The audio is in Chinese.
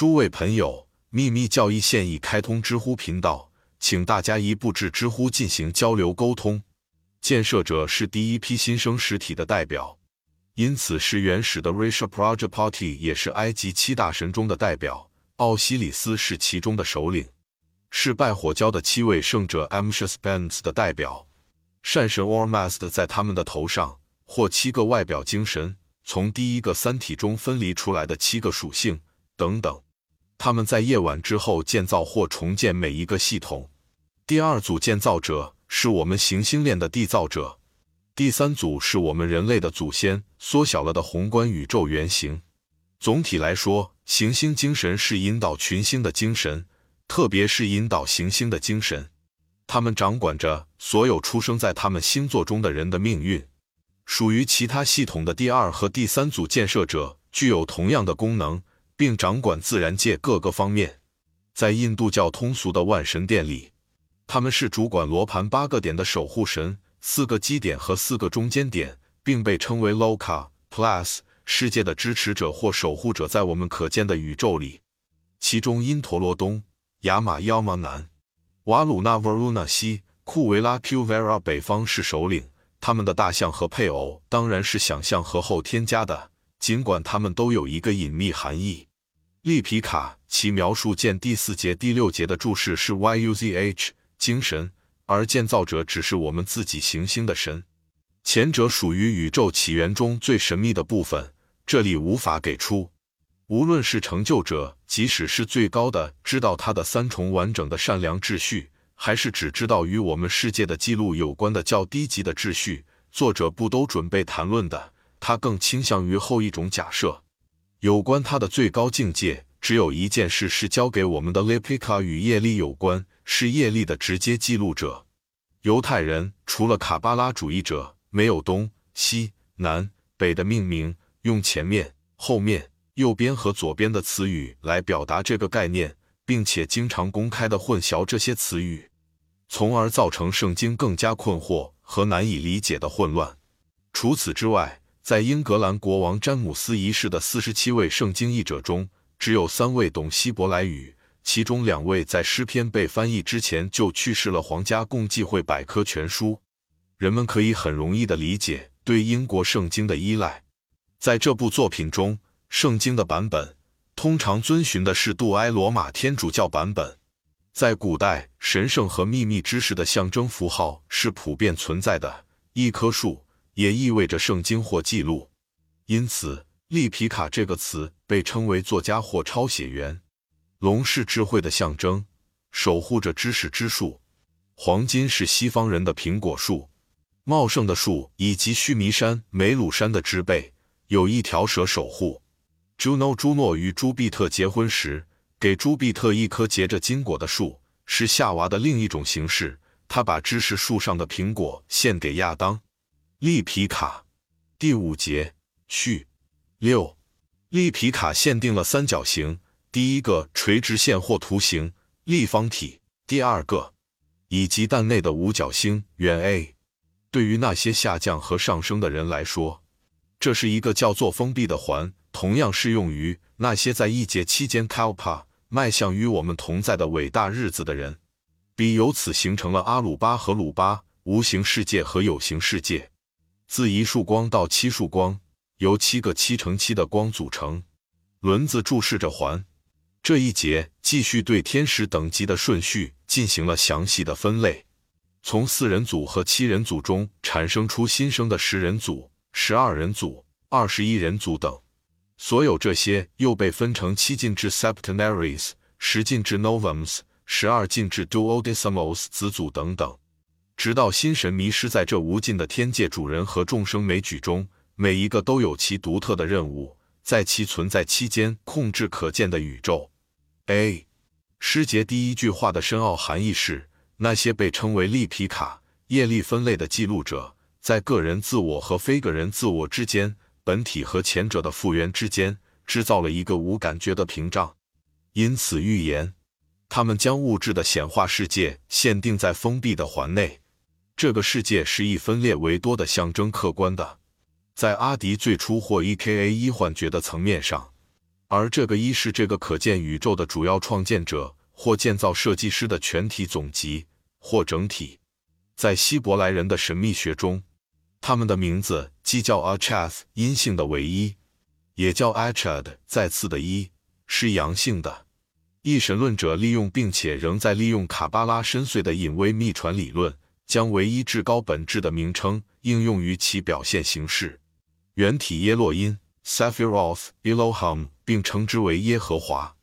诸位朋友，秘密教义现已开通知乎频道，请大家一步至知乎进行交流沟通。建设者是第一批新生实体的代表，因此是原始的 Risha Prajapati 也是埃及七大神中的代表。奥西里斯是其中的首领，是拜火教的七位圣者 Amshus Bens 的代表。善神 Ormazd 在他们的头上，或七个外表精神，从第一个三体中分离出来的七个属性等等。他们在夜晚之后建造或重建每一个系统。第二组建造者是我们行星链的缔造者。第三组是我们人类的祖先缩小了的宏观宇宙原型。总体来说，行星精神是引导群星的精神，特别是引导行星的精神。他们掌管着所有出生在他们星座中的人的命运。属于其他系统的第二和第三组建设者具有同样的功能。并掌管自然界各个方面。在印度教通俗的万神殿里，他们是主管罗盘八个点的守护神，四个基点和四个中间点，并被称为 Loka Plus 世界的支持者或守护者。在我们可见的宇宙里，其中因陀罗东、雅马妖马南、瓦鲁纳 Varuna 西、库维拉 Qvera 北方是首领。他们的大象和配偶当然是想象和后添加的，尽管他们都有一个隐秘含义。利皮卡，其描述见第四节、第六节的注释是 Yuzh 精神，而建造者只是我们自己行星的神。前者属于宇宙起源中最神秘的部分，这里无法给出。无论是成就者，即使是最高的，知道他的三重完整的善良秩序，还是只知道与我们世界的记录有关的较低级的秩序，作者不都准备谈论的。他更倾向于后一种假设。有关他的最高境界，只有一件事是交给我们的 Lepika 与业力有关，是业力的直接记录者。犹太人除了卡巴拉主义者，没有东西南北的命名，用前面、后面、右边和左边的词语来表达这个概念，并且经常公开的混淆这些词语，从而造成圣经更加困惑和难以理解的混乱。除此之外。在英格兰国王詹姆斯一世的四十七位圣经译者中，只有三位懂希伯来语，其中两位在诗篇被翻译之前就去世了。皇家共济会百科全书，人们可以很容易的理解对英国圣经的依赖。在这部作品中，圣经的版本通常遵循的是杜埃罗马天主教版本。在古代，神圣和秘密知识的象征符号是普遍存在的，一棵树。也意味着圣经或记录，因此利皮卡这个词被称为作家或抄写员。龙是智慧的象征，守护着知识之树。黄金是西方人的苹果树。茂盛的树以及须弥山、梅鲁山的植被有一条蛇守护。朱诺朱诺与朱庇特结婚时，给朱庇特一棵结着金果的树，是夏娃的另一种形式。他把知识树上的苹果献给亚当。利皮卡第五节序六，利皮卡限定了三角形：第一个垂直线或图形立方体，第二个以及蛋内的五角星圆 A。对于那些下降和上升的人来说，这是一个叫做封闭的环，同样适用于那些在一节期间 Kalpa 迈向与我们同在的伟大日子的人。比由此形成了阿鲁巴和鲁巴无形世界和有形世界。自一束光到七束光，由七个七乘七的光组成。轮子注视着环。这一节继续对天使等级的顺序进行了详细的分类，从四人组和七人组中产生出新生的十人组、十二人组、二十一人组等。所有这些又被分成七进制 septenaries、十进制 novums、十二进制 duodecimos 子组等等。直到心神迷失在这无尽的天界主人和众生枚举中，每一个都有其独特的任务，在其存在期间控制可见的宇宙。A 诗节第一句话的深奥含义是：那些被称为利皮卡业力分类的记录者，在个人自我和非个人自我之间，本体和前者的复原之间，制造了一个无感觉的屏障。因此预言，他们将物质的显化世界限定在封闭的环内。这个世界是以分裂为多的象征客观的，在阿迪最初或 E.K.A. 一幻觉的层面上，而这个一是这个可见宇宙的主要创建者或建造设计师的全体总集或整体。在希伯来人的神秘学中，他们的名字既叫 Achath 阴性的唯一，也叫 Achad 再次的一，是阳性的。一神论者利用并且仍在利用卡巴拉深邃的隐微秘传理论，将唯一至高本质的名称应用于其表现形式——原体耶洛因 （Saphiroth Elohim），并称之为耶和华。